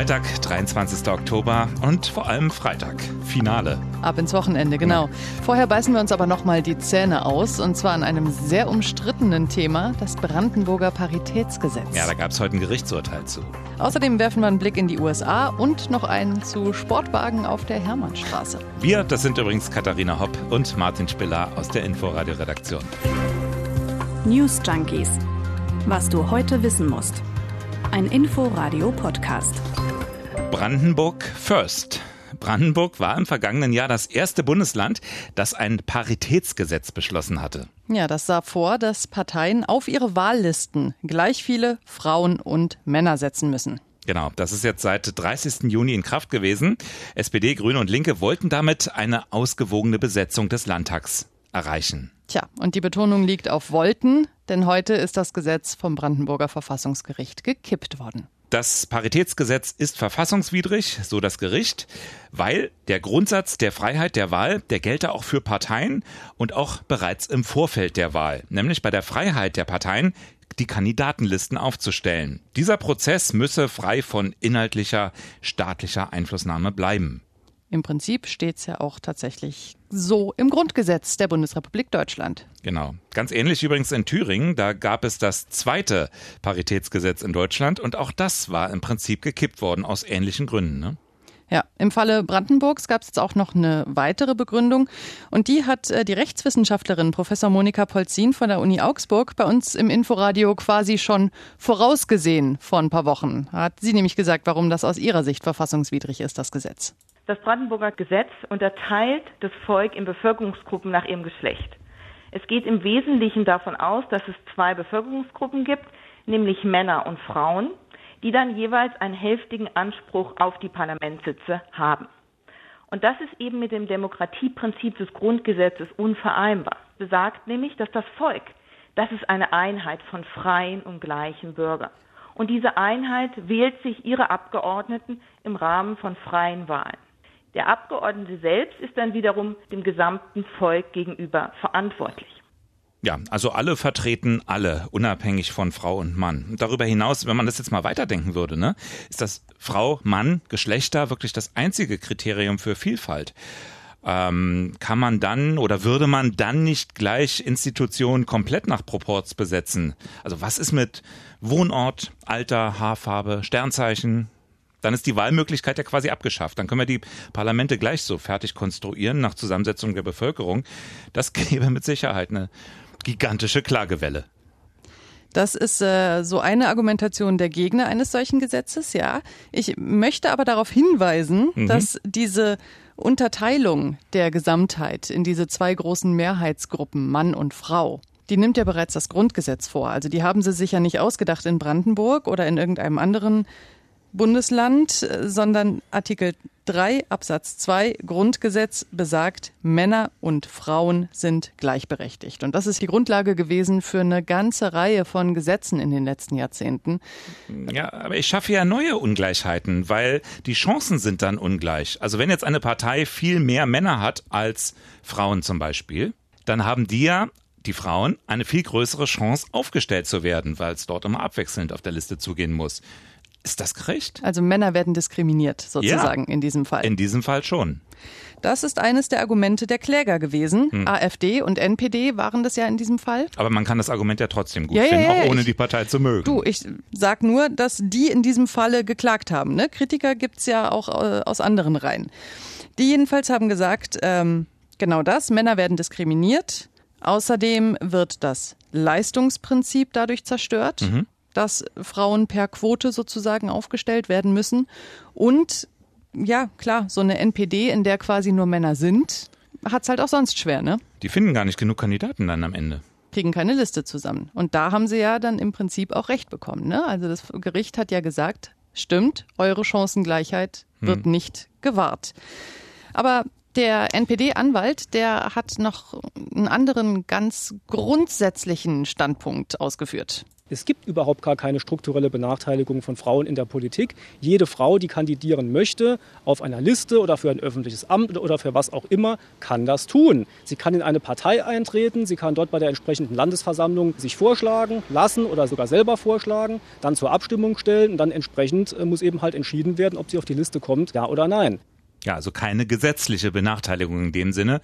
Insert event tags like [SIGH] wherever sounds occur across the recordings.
Freitag, 23. Oktober und vor allem Freitag. Finale. Ab ins Wochenende, genau. Vorher beißen wir uns aber nochmal die Zähne aus und zwar an einem sehr umstrittenen Thema, das Brandenburger Paritätsgesetz. Ja, da gab es heute ein Gerichtsurteil zu. Außerdem werfen wir einen Blick in die USA und noch einen zu Sportwagen auf der Hermannstraße. Wir, das sind übrigens Katharina Hopp und Martin Spiller aus der Inforadio-Redaktion. News Junkies. Was du heute wissen musst. Ein Info-Radio-Podcast. Brandenburg First. Brandenburg war im vergangenen Jahr das erste Bundesland, das ein Paritätsgesetz beschlossen hatte. Ja, das sah vor, dass Parteien auf ihre Wahllisten gleich viele Frauen und Männer setzen müssen. Genau, das ist jetzt seit 30. Juni in Kraft gewesen. SPD, Grüne und Linke wollten damit eine ausgewogene Besetzung des Landtags erreichen. Tja, und die Betonung liegt auf wollten, denn heute ist das Gesetz vom Brandenburger Verfassungsgericht gekippt worden. Das Paritätsgesetz ist verfassungswidrig, so das Gericht, weil der Grundsatz der Freiheit der Wahl, der gelte auch für Parteien und auch bereits im Vorfeld der Wahl, nämlich bei der Freiheit der Parteien, die Kandidatenlisten aufzustellen. Dieser Prozess müsse frei von inhaltlicher staatlicher Einflussnahme bleiben. Im Prinzip steht es ja auch tatsächlich so im Grundgesetz der Bundesrepublik Deutschland. Genau. Ganz ähnlich übrigens in Thüringen. Da gab es das zweite Paritätsgesetz in Deutschland und auch das war im Prinzip gekippt worden aus ähnlichen Gründen. Ne? Ja, im Falle Brandenburgs gab es jetzt auch noch eine weitere Begründung und die hat äh, die Rechtswissenschaftlerin Professor Monika Polzin von der Uni Augsburg bei uns im Inforadio quasi schon vorausgesehen vor ein paar Wochen. Hat sie nämlich gesagt, warum das aus ihrer Sicht verfassungswidrig ist, das Gesetz. Das Brandenburger Gesetz unterteilt das Volk in Bevölkerungsgruppen nach ihrem Geschlecht. Es geht im Wesentlichen davon aus, dass es zwei Bevölkerungsgruppen gibt, nämlich Männer und Frauen, die dann jeweils einen hälftigen Anspruch auf die Parlamentssitze haben. Und das ist eben mit dem Demokratieprinzip des Grundgesetzes unvereinbar. Besagt nämlich, dass das Volk, das ist eine Einheit von freien und gleichen Bürgern. Und diese Einheit wählt sich ihre Abgeordneten im Rahmen von freien Wahlen. Der Abgeordnete selbst ist dann wiederum dem gesamten Volk gegenüber verantwortlich. Ja, also alle vertreten alle, unabhängig von Frau und Mann. Darüber hinaus, wenn man das jetzt mal weiterdenken würde, ne, ist das Frau, Mann, Geschlechter wirklich das einzige Kriterium für Vielfalt. Ähm, kann man dann oder würde man dann nicht gleich Institutionen komplett nach Proports besetzen? Also was ist mit Wohnort, Alter, Haarfarbe, Sternzeichen, dann ist die Wahlmöglichkeit ja quasi abgeschafft. Dann können wir die Parlamente gleich so fertig konstruieren nach Zusammensetzung der Bevölkerung. Das [LAUGHS] gäbe mit Sicherheit eine gigantische Klagewelle. Das ist äh, so eine Argumentation der Gegner eines solchen Gesetzes, ja. Ich möchte aber darauf hinweisen, mhm. dass diese Unterteilung der Gesamtheit in diese zwei großen Mehrheitsgruppen Mann und Frau, die nimmt ja bereits das Grundgesetz vor. Also die haben sie sich ja nicht ausgedacht in Brandenburg oder in irgendeinem anderen Bundesland, sondern Artikel 3 Absatz 2 Grundgesetz besagt, Männer und Frauen sind gleichberechtigt. Und das ist die Grundlage gewesen für eine ganze Reihe von Gesetzen in den letzten Jahrzehnten. Ja, aber ich schaffe ja neue Ungleichheiten, weil die Chancen sind dann ungleich. Also wenn jetzt eine Partei viel mehr Männer hat als Frauen zum Beispiel, dann haben die ja die Frauen eine viel größere Chance aufgestellt zu werden, weil es dort immer abwechselnd auf der Liste zugehen muss. Ist das gerecht? Also Männer werden diskriminiert sozusagen ja, in diesem Fall. In diesem Fall schon. Das ist eines der Argumente der Kläger gewesen. Hm. AfD und NPD waren das ja in diesem Fall. Aber man kann das Argument ja trotzdem gut ja, finden, ja, auch ohne ich, die Partei zu mögen. Du, ich sag nur, dass die in diesem Falle geklagt haben. Ne? Kritiker gibt's ja auch äh, aus anderen Reihen. Die jedenfalls haben gesagt, ähm, genau das, Männer werden diskriminiert. Außerdem wird das Leistungsprinzip dadurch zerstört. Mhm dass Frauen per Quote sozusagen aufgestellt werden müssen. Und ja, klar, so eine NPD, in der quasi nur Männer sind, hat es halt auch sonst schwer, ne? Die finden gar nicht genug Kandidaten dann am Ende. Kriegen keine Liste zusammen. Und da haben sie ja dann im Prinzip auch recht bekommen. Ne? Also das Gericht hat ja gesagt, stimmt, eure Chancengleichheit wird hm. nicht gewahrt. Aber der NPD-Anwalt, der hat noch einen anderen ganz grundsätzlichen Standpunkt ausgeführt. Es gibt überhaupt gar keine strukturelle Benachteiligung von Frauen in der Politik. Jede Frau, die kandidieren möchte, auf einer Liste oder für ein öffentliches Amt oder für was auch immer, kann das tun. Sie kann in eine Partei eintreten, sie kann dort bei der entsprechenden Landesversammlung sich vorschlagen lassen oder sogar selber vorschlagen, dann zur Abstimmung stellen und dann entsprechend äh, muss eben halt entschieden werden, ob sie auf die Liste kommt, ja oder nein. Ja, also keine gesetzliche Benachteiligung in dem Sinne.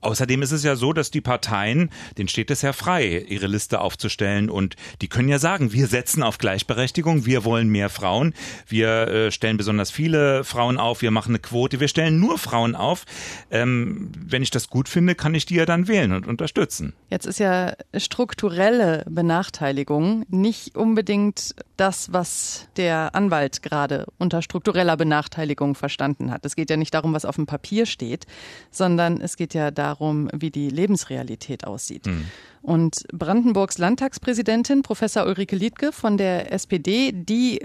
Außerdem ist es ja so, dass die Parteien, denen steht es ja frei, ihre Liste aufzustellen und die können ja sagen, wir setzen auf Gleichberechtigung, wir wollen mehr Frauen, wir äh, stellen besonders viele Frauen auf, wir machen eine Quote, wir stellen nur Frauen auf. Ähm, wenn ich das gut finde, kann ich die ja dann wählen und unterstützen. Jetzt ist ja strukturelle Benachteiligung nicht unbedingt das, was der Anwalt gerade unter struktureller Benachteiligung verstanden hat. Es geht ja nicht darum, was auf dem Papier steht, sondern es geht ja darum, wie die Lebensrealität aussieht. Mhm. Und Brandenburgs Landtagspräsidentin, Professor Ulrike Liedke von der SPD, die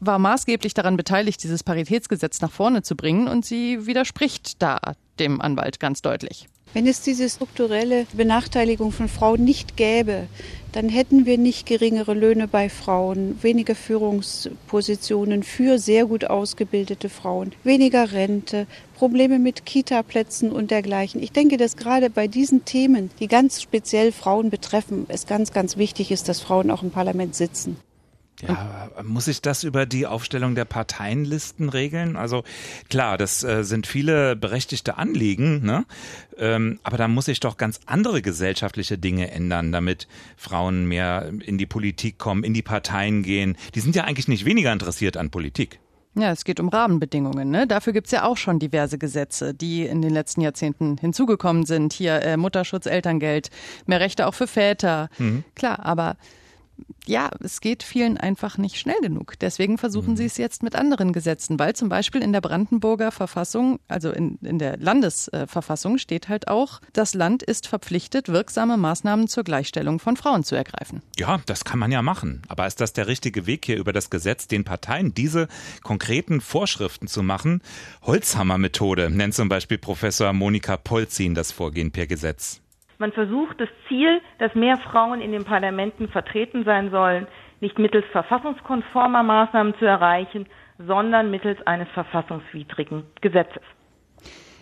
war maßgeblich daran beteiligt, dieses Paritätsgesetz nach vorne zu bringen und sie widerspricht da dem Anwalt ganz deutlich. Wenn es diese strukturelle Benachteiligung von Frauen nicht gäbe, dann hätten wir nicht geringere Löhne bei Frauen, weniger Führungspositionen für sehr gut ausgebildete Frauen, weniger Rente, Probleme mit Kita-Plätzen und dergleichen. Ich denke, dass gerade bei diesen Themen, die ganz speziell Frauen betreffen, es ganz, ganz wichtig ist, dass Frauen auch im Parlament sitzen. Ja, muss ich das über die Aufstellung der Parteienlisten regeln? Also klar, das äh, sind viele berechtigte Anliegen, ne? Ähm, aber da muss ich doch ganz andere gesellschaftliche Dinge ändern, damit Frauen mehr in die Politik kommen, in die Parteien gehen. Die sind ja eigentlich nicht weniger interessiert an Politik. Ja, es geht um Rahmenbedingungen. Ne? Dafür gibt's ja auch schon diverse Gesetze, die in den letzten Jahrzehnten hinzugekommen sind. Hier äh, Mutterschutz, Elterngeld, mehr Rechte auch für Väter. Mhm. Klar, aber ja, es geht vielen einfach nicht schnell genug. Deswegen versuchen mhm. sie es jetzt mit anderen Gesetzen, weil zum Beispiel in der Brandenburger Verfassung, also in, in der Landesverfassung steht halt auch, das Land ist verpflichtet, wirksame Maßnahmen zur Gleichstellung von Frauen zu ergreifen. Ja, das kann man ja machen. Aber ist das der richtige Weg hier über das Gesetz, den Parteien diese konkreten Vorschriften zu machen? Holzhammer-Methode nennt zum Beispiel Professor Monika Polzin das Vorgehen per Gesetz. Man versucht das Ziel, dass mehr Frauen in den Parlamenten vertreten sein sollen, nicht mittels verfassungskonformer Maßnahmen zu erreichen, sondern mittels eines verfassungswidrigen Gesetzes.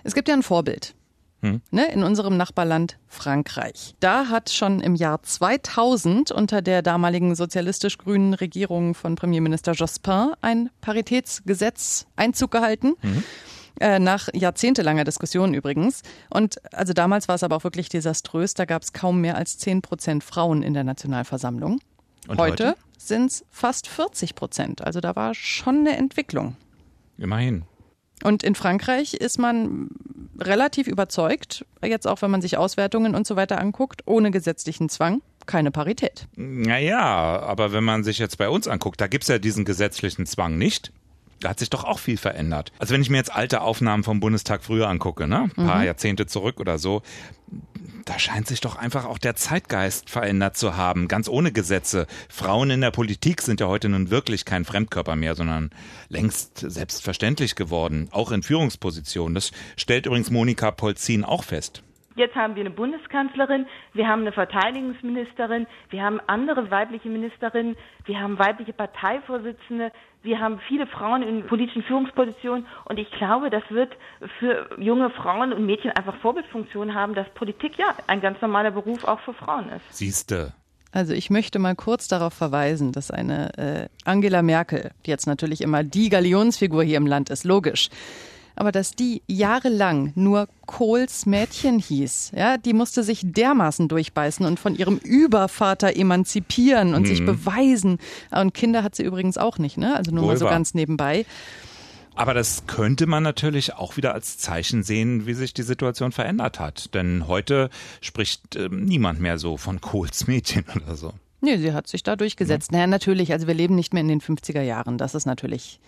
Es gibt ja ein Vorbild. Hm. Ne, in unserem Nachbarland Frankreich. Da hat schon im Jahr 2000 unter der damaligen sozialistisch-grünen Regierung von Premierminister Jospin ein Paritätsgesetz Einzug gehalten. Mhm. Äh, nach jahrzehntelanger Diskussion übrigens. Und also damals war es aber auch wirklich desaströs. Da gab es kaum mehr als 10 Prozent Frauen in der Nationalversammlung. Und heute, heute? sind es fast 40 Prozent. Also da war schon eine Entwicklung. Immerhin. Und in Frankreich ist man relativ überzeugt, jetzt auch wenn man sich Auswertungen und so weiter anguckt, ohne gesetzlichen Zwang, keine Parität. Naja, aber wenn man sich jetzt bei uns anguckt, da gibt es ja diesen gesetzlichen Zwang nicht da hat sich doch auch viel verändert. Also wenn ich mir jetzt alte Aufnahmen vom Bundestag früher angucke, ne, ein paar mhm. Jahrzehnte zurück oder so, da scheint sich doch einfach auch der Zeitgeist verändert zu haben, ganz ohne Gesetze. Frauen in der Politik sind ja heute nun wirklich kein Fremdkörper mehr, sondern längst selbstverständlich geworden, auch in Führungspositionen. Das stellt übrigens Monika Polzin auch fest. Jetzt haben wir eine Bundeskanzlerin, wir haben eine Verteidigungsministerin, wir haben andere weibliche Ministerinnen, wir haben weibliche Parteivorsitzende, wir haben viele Frauen in politischen Führungspositionen und ich glaube, das wird für junge Frauen und Mädchen einfach Vorbildfunktion haben, dass Politik ja ein ganz normaler Beruf auch für Frauen ist. Siehste. Also ich möchte mal kurz darauf verweisen, dass eine äh, Angela Merkel, die jetzt natürlich immer die Galionsfigur hier im Land ist, logisch, aber dass die jahrelang nur Kohls Mädchen hieß, ja, die musste sich dermaßen durchbeißen und von ihrem Übervater emanzipieren und mhm. sich beweisen. Und Kinder hat sie übrigens auch nicht, ne? Also nur Wohl mal so war. ganz nebenbei. Aber das könnte man natürlich auch wieder als Zeichen sehen, wie sich die Situation verändert hat. Denn heute spricht äh, niemand mehr so von Kohls Mädchen [LAUGHS] oder so. Nee, sie hat sich da durchgesetzt. Ja. Naja, natürlich, also wir leben nicht mehr in den 50er Jahren. Das ist natürlich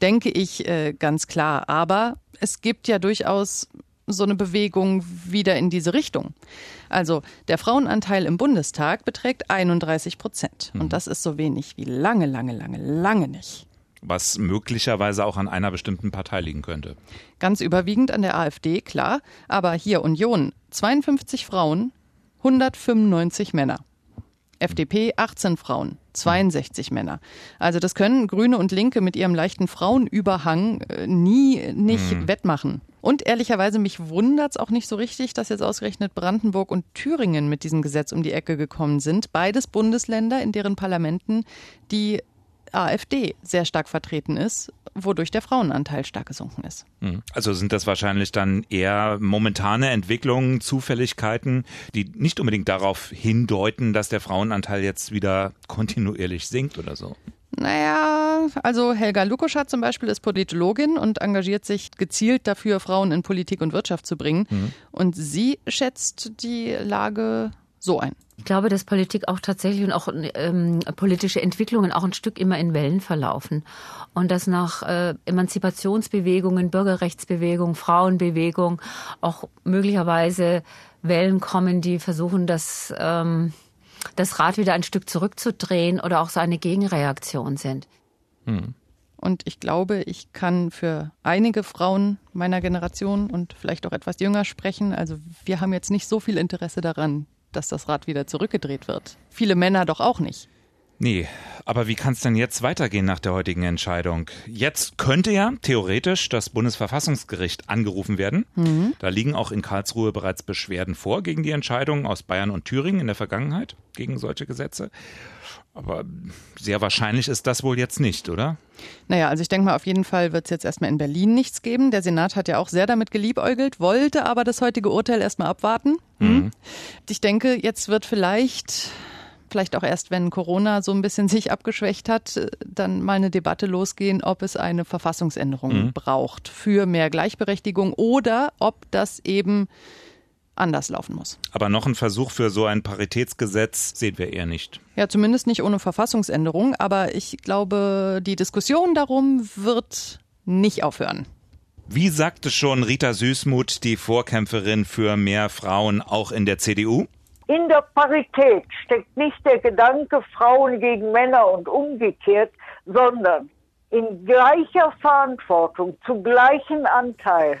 denke ich äh, ganz klar. Aber es gibt ja durchaus so eine Bewegung wieder in diese Richtung. Also der Frauenanteil im Bundestag beträgt 31 Prozent. Und mhm. das ist so wenig wie lange, lange, lange, lange nicht. Was möglicherweise auch an einer bestimmten Partei liegen könnte. Ganz überwiegend an der AfD, klar. Aber hier Union, 52 Frauen, 195 Männer. FDP 18 Frauen, 62 Männer. Also das können Grüne und Linke mit ihrem leichten Frauenüberhang äh, nie nicht hm. wettmachen. Und ehrlicherweise mich wundert es auch nicht so richtig, dass jetzt ausgerechnet Brandenburg und Thüringen mit diesem Gesetz um die Ecke gekommen sind. Beides Bundesländer, in deren Parlamenten die AfD sehr stark vertreten ist, wodurch der Frauenanteil stark gesunken ist. Hm. Also sind das wahrscheinlich dann eher momentane Entwicklungen, Zufälligkeiten, die nicht unbedingt darauf hindeuten, dass der Frauenanteil jetzt wieder kontinuierlich sinkt oder so? Naja, also Helga Lukoschat zum Beispiel ist Politologin und engagiert sich gezielt dafür, Frauen in Politik und Wirtschaft zu bringen. Mhm. Und sie schätzt die Lage so ein. Ich glaube, dass Politik auch tatsächlich und auch ähm, politische Entwicklungen auch ein Stück immer in Wellen verlaufen. Und dass nach äh, Emanzipationsbewegungen, Bürgerrechtsbewegungen, Frauenbewegung auch möglicherweise Wellen kommen, die versuchen, das, ähm, das Rad wieder ein Stück zurückzudrehen oder auch so eine Gegenreaktion sind. Hm. Und ich glaube, ich kann für einige Frauen meiner Generation und vielleicht auch etwas jünger sprechen. Also wir haben jetzt nicht so viel Interesse daran, dass das Rad wieder zurückgedreht wird. Viele Männer doch auch nicht. Nee, aber wie kann es denn jetzt weitergehen nach der heutigen Entscheidung? Jetzt könnte ja theoretisch das Bundesverfassungsgericht angerufen werden. Mhm. Da liegen auch in Karlsruhe bereits Beschwerden vor gegen die Entscheidung aus Bayern und Thüringen in der Vergangenheit, gegen solche Gesetze. Aber sehr wahrscheinlich ist das wohl jetzt nicht, oder? Naja, also ich denke mal, auf jeden Fall wird es jetzt erstmal in Berlin nichts geben. Der Senat hat ja auch sehr damit geliebäugelt, wollte aber das heutige Urteil erstmal abwarten. Mhm. Ich denke, jetzt wird vielleicht vielleicht auch erst, wenn Corona so ein bisschen [LAUGHS] sich abgeschwächt hat, dann mal eine Debatte losgehen, ob es eine Verfassungsänderung mhm. braucht für mehr Gleichberechtigung oder ob das eben anders laufen muss. Aber noch ein Versuch für so ein Paritätsgesetz sehen wir eher nicht. Ja, zumindest nicht ohne Verfassungsänderung. Aber ich glaube, die Diskussion darum wird nicht aufhören. Wie sagte schon Rita Süßmuth, die Vorkämpferin für mehr Frauen auch in der CDU? In der Parität steckt nicht der Gedanke Frauen gegen Männer und umgekehrt, sondern in gleicher Verantwortung, zu gleichen Anteil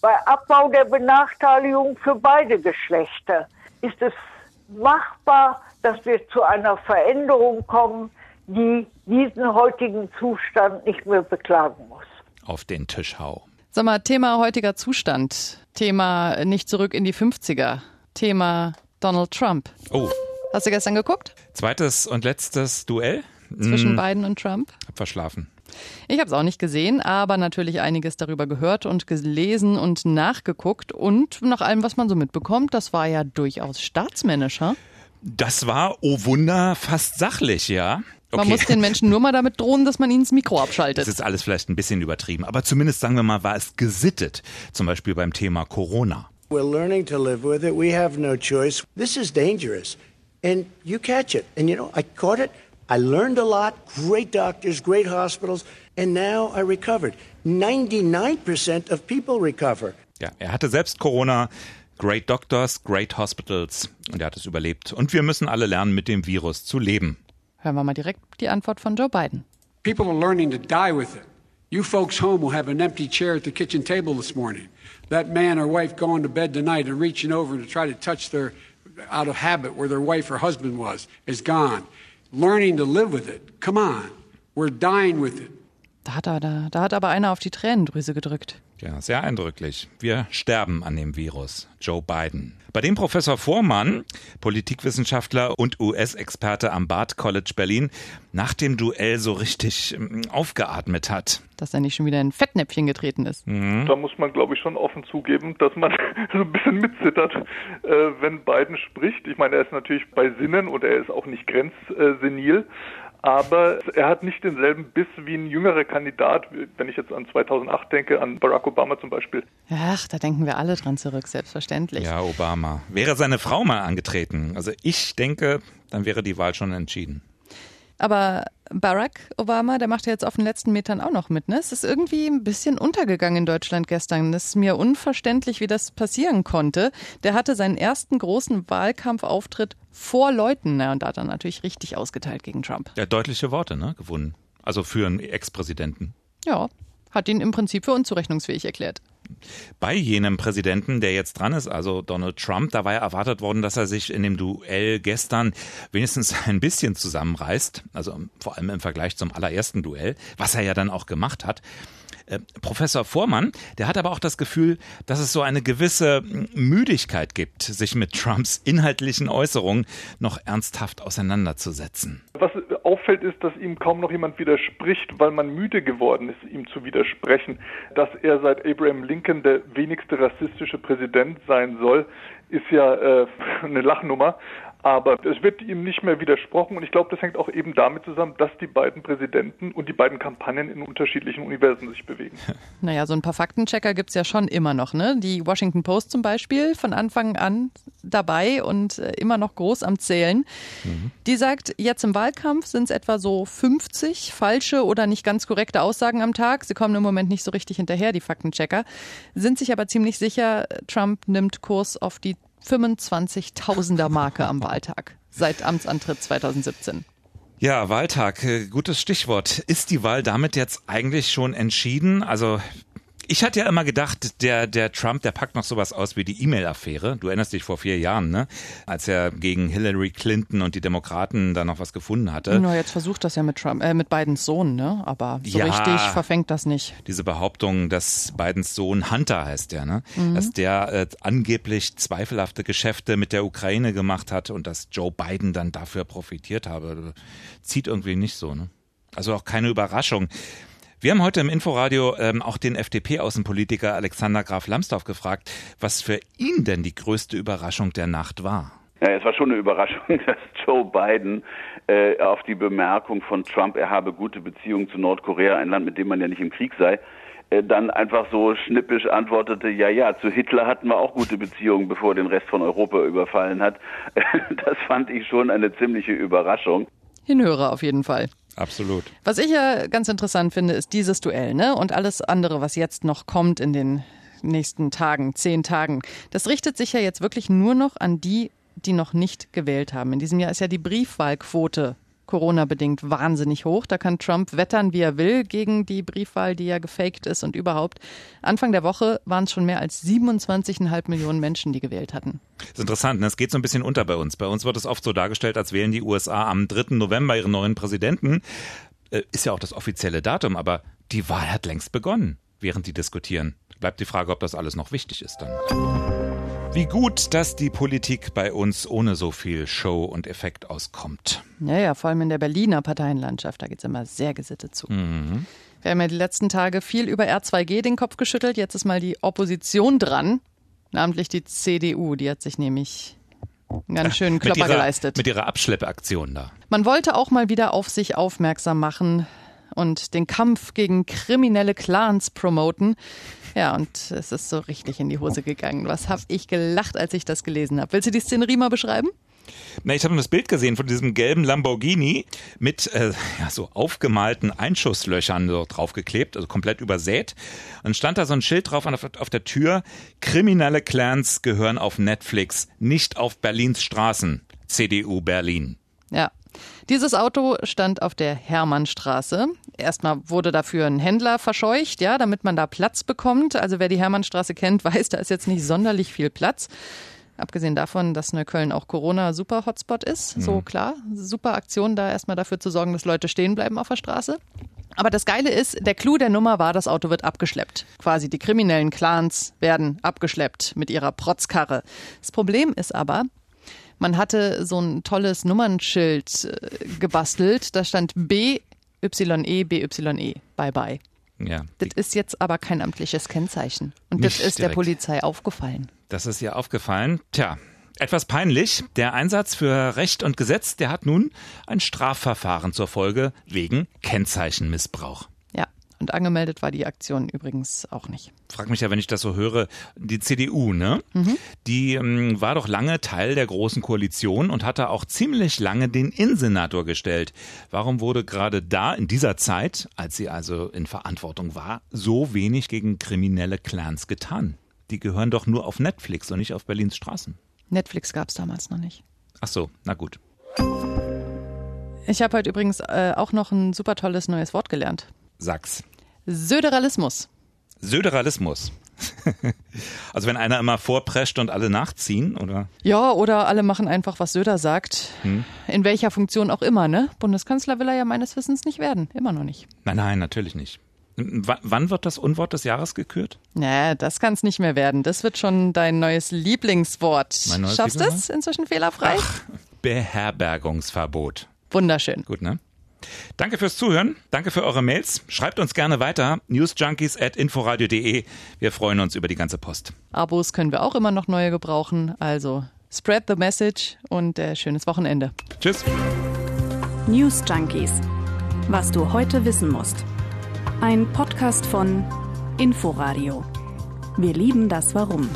bei Abbau der Benachteiligung für beide Geschlechter ist es machbar, dass wir zu einer Veränderung kommen, die diesen heutigen Zustand nicht mehr beklagen muss. Auf den Tisch hau. Sag mal, Thema heutiger Zustand, Thema nicht zurück in die 50er, Thema Donald Trump. Oh. Hast du gestern geguckt? Zweites und letztes Duell? Zwischen hm. Biden und Trump? Hab verschlafen. Ich habe es auch nicht gesehen, aber natürlich einiges darüber gehört und gelesen und nachgeguckt. Und nach allem, was man so mitbekommt, das war ja durchaus staatsmännischer. Das war, oh Wunder, fast sachlich, ja. Okay. Man muss den Menschen nur mal damit drohen, dass man ihnen das Mikro abschaltet. Das ist alles vielleicht ein bisschen übertrieben, aber zumindest sagen wir mal, war es gesittet. Zum Beispiel beim Thema Corona. We're learning to live with it. We have no choice. This is dangerous. And you catch it. And you know, I caught it. I learned a lot. Great doctors, great hospitals. And now I recovered. 99% of people recover. Ja, er hatte selbst Corona. Great Doctors, Great Hospitals. Und er hat es überlebt. Und wir müssen alle lernen, mit dem Virus zu leben. Hören wir mal direkt die Antwort von Joe Biden. People are learning to die with it. You folks home will have an empty chair at the kitchen table this morning. that man or wife going to bed tonight and reaching over to try to touch their out of habit where their wife or husband was is gone. Learning to live with it. Come on. We're dying with it. Da er, da, da hat aber einer auf die Tränendrüse gedrückt. Ja, sehr eindrücklich. Wir sterben an dem Virus. Joe Biden. Bei dem Professor Vormann, Politikwissenschaftler und US-Experte am Barth College Berlin, nach dem Duell so richtig ähm, aufgeatmet hat. Dass er nicht schon wieder in ein Fettnäpfchen getreten ist. Mhm. Da muss man, glaube ich, schon offen zugeben, dass man [LAUGHS] so ein bisschen mitzittert, äh, wenn Biden spricht. Ich meine, er ist natürlich bei Sinnen und er ist auch nicht grenzsenil aber er hat nicht denselben Biss wie ein jüngerer Kandidat, wenn ich jetzt an 2008 denke, an Barack Obama zum Beispiel. Ach, da denken wir alle dran zurück, selbstverständlich. Ja, Obama. Wäre seine Frau mal angetreten. Also ich denke, dann wäre die Wahl schon entschieden. Aber Barack Obama, der macht ja jetzt auf den letzten Metern auch noch mit. Ne? Es ist irgendwie ein bisschen untergegangen in Deutschland gestern. Es ist mir unverständlich, wie das passieren konnte. Der hatte seinen ersten großen Wahlkampfauftritt vor Leuten. Ne? Und da hat er natürlich richtig ausgeteilt gegen Trump. Ja, deutliche Worte, ne? Gewonnen. Also für einen Ex-Präsidenten. Ja, hat ihn im Prinzip für unzurechnungsfähig erklärt. bei jenem Präsidenten, der jetzt dran ist, also Donald Trump. Da war ja erwartet worden, dass er sich in dem Duell gestern wenigstens [LAUGHS] ein bisschen zusammenreißt, also vor allem im Vergleich zum allerersten Duell, was er ja dann auch gemacht hat. Äh, Professor Vormann, der hat aber auch das Gefühl, dass es so eine gewisse Müdigkeit gibt, sich mit Trumps inhaltlichen Äußerungen noch ernsthaft auseinanderzusetzen. Was auffällt, ist, dass ihm kaum noch jemand widerspricht, weil man müde geworden ist, ihm zu widersprechen. Dass er seit Abraham Lincoln der wenigste rassistische Präsident sein soll, ist ja äh, [LAUGHS] eine Lachnummer. Aber es wird ihm nicht mehr widersprochen und ich glaube, das hängt auch eben damit zusammen, dass die beiden Präsidenten und die beiden Kampagnen in unterschiedlichen Universen sich bewegen. [LAUGHS] Naja, so ein paar Faktenchecker gibt es ja schon immer noch. Ne? Die Washington Post zum Beispiel von Anfang an dabei und äh, immer noch groß am Zählen. Mhm. Die sagt, jetzt im Wahlkampf sind es etwa so 50 falsche oder nicht ganz korrekte Aussagen am Tag. Sie kommen im Moment nicht so richtig hinterher, die Faktenchecker, sind sich aber ziemlich sicher, Trump nimmt Kurs auf die 25.000er Marke am Wahltag seit Amtsantritt 2017. Ja, Wahltag, äh, gutes Stichwort. Ist die Wahl damit jetzt eigentlich schon entschieden? Also ich hatte ja immer gedacht, der, der Trump, der packt noch sowas aus wie die E-Mail-Affäre. Du erinnerst dich vor vier Jahren, ne? Als er gegen Hillary Clinton und die Demokraten da noch was gefunden hatte. Na, jetzt versucht das ja mit Trump, äh, mit Bidens Sohn, ne? Aber so ja, richtig verfängt das nicht. Diese Behauptung, dass Bidens Sohn Hunter heißt der, ne? Mhm. Dass der äh, angeblich zweifelhafte Geschäfte mit der Ukraine gemacht hat und dass Joe Biden dann dafür profitiert habe, zieht irgendwie nicht so, ne? Also auch keine Überraschung. Wir haben heute im Inforadio ähm, auch den FDP-Außenpolitiker Alexander Graf Lambsdorff gefragt, was für ihn denn die größte Überraschung der Nacht war. Ja, es war schon eine Überraschung, [LAUGHS] dass Joe Biden äh, auf die Bemerkung von Trump, er habe gute Beziehungen zu Nordkorea, ein Land, mit dem man ja nicht im Krieg sei, äh, dann einfach so schnippisch antwortete, ja, ja, zu Hitler hatten wir auch gute Beziehungen, bevor er den Rest von Europa überfallen hat. [LAUGHS] Das fand ich schon eine ziemliche Überraschung. Hinhörer auf jeden Fall. Absolut. Was ich ja ganz interessant finde, ist dieses Duell, ne? Und alles andere, was jetzt noch kommt in den nächsten Tagen, zehn Tagen. Das richtet sich ja jetzt wirklich nur noch an die, die noch nicht gewählt haben. In diesem Jahr ist ja die Briefwahlquote Corona-bedingt wahnsinnig hoch. Da kann Trump wettern, wie er will, gegen die Briefwahl, die ja gefaked ist und überhaupt. Anfang der Woche waren es schon mehr als 27,5 Millionen Menschen, die gewählt hatten. Das ist interessant, ne? es geht so ein bisschen unter bei uns. Bei uns wird es oft so dargestellt, als wählen die USA am 3. November ihren neuen Präsidenten. Äh, ist ja auch das offizielle Datum, aber die Wahl hat längst begonnen, während die diskutieren. Bleibt die Frage, ob das alles noch wichtig ist dann. Wie gut, dass die Politik bei uns ohne so viel Show und Effekt auskommt. Ja, ja, vor allem in der Berliner Parteienlandschaft, da geht es immer sehr gesittet zu. Mhm. Wir haben ja die letzten Tage viel über R2G den Kopf geschüttelt. Jetzt ist mal die Opposition dran, namentlich die CDU. Die hat sich nämlich einen ganz schönen Klopper mit ihrer, geleistet. Mit ihrer Abschleppaktion da. Man wollte auch mal wieder auf sich aufmerksam machen und den Kampf gegen kriminelle Clans promoten. Ja, und es ist so richtig in die Hose gegangen. Was habe ich gelacht, als ich das gelesen habe. Willst du die Szenerie mal beschreiben? Na, ich habe das Bild gesehen von diesem gelben Lamborghini mit äh, ja, so aufgemalten Einschusslöchern so draufgeklebt, also komplett übersät. Und stand da so ein Schild drauf auf, auf der Tür: Kriminelle Clans gehören auf Netflix, nicht auf Berlins Straßen. CDU Berlin. Ja, dieses Auto stand auf der Hermannstraße. Erstmal wurde dafür ein Händler verscheucht, ja, damit man da Platz bekommt. Also wer die Hermannstraße kennt, [LAUGHS] weiß, da ist jetzt nicht sonderlich viel Platz. Abgesehen davon, dass Neukölln auch Corona-Super-Hotspot ist. Mhm. So klar, super Aktion, da erstmal dafür zu sorgen, dass Leute stehen bleiben auf der Straße. Aber das Geile ist, der Clou der Nummer war, das Auto wird abgeschleppt. Quasi die kriminellen Clans werden abgeschleppt mit ihrer Protzkarre. Das Problem ist aber, man hatte so ein tolles Nummernschild äh, gebastelt. Da stand BYE, BYE. Bye bye. Ja. Das ist jetzt aber kein amtliches Kennzeichen. Und das ist direkt. der Polizei aufgefallen. Das ist ihr aufgefallen. Tja, etwas peinlich. Der Einsatz für Recht und Gesetz, der hat nun ein Strafverfahren zur Folge wegen Kennzeichenmissbrauch. Und angemeldet war die Aktion übrigens auch nicht. Frag mich ja, wenn ich das so höre, die CDU, ne? Mhm. Die ähm, war doch lange Teil der großen Koalition und hatte auch ziemlich lange den Innensenator gestellt. Warum wurde gerade da in dieser Zeit, als sie also in Verantwortung war, so wenig gegen kriminelle Clans getan? Die gehören doch nur auf Netflix und nicht auf Berlins Straßen. Netflix gab es damals noch nicht. Ach so, na gut. Ich habe heute übrigens äh, auch noch ein super tolles neues Wort gelernt. Sag's. Söderalismus. Söderalismus. [LAUGHS] also wenn einer immer vorprescht und alle nachziehen, oder? Ja, oder alle machen einfach, was Söder sagt. Hm. In welcher Funktion auch immer, ne? Bundeskanzler will er ja meines Wissens nicht werden. Immer noch nicht. Nein, nein, natürlich nicht. W wann wird das Unwort des Jahres gekürt? Nee, das kann es nicht mehr werden. Das wird schon dein neues Lieblingswort. Mein neues Schaffst du es inzwischen fehlerfrei? Ach, Beherbergungsverbot. Wunderschön. Gut, ne? Danke fürs Zuhören. Danke für eure Mails. Schreibt uns gerne weiter. Newsjunkies at inforadio.de. Wir freuen uns über die ganze Post. Abos können wir auch immer noch neue gebrauchen. Also spread the message und äh, schönes Wochenende. Tschüss. News Junkies. Was du heute wissen musst. Ein Podcast von Inforadio. Wir lieben das Warum.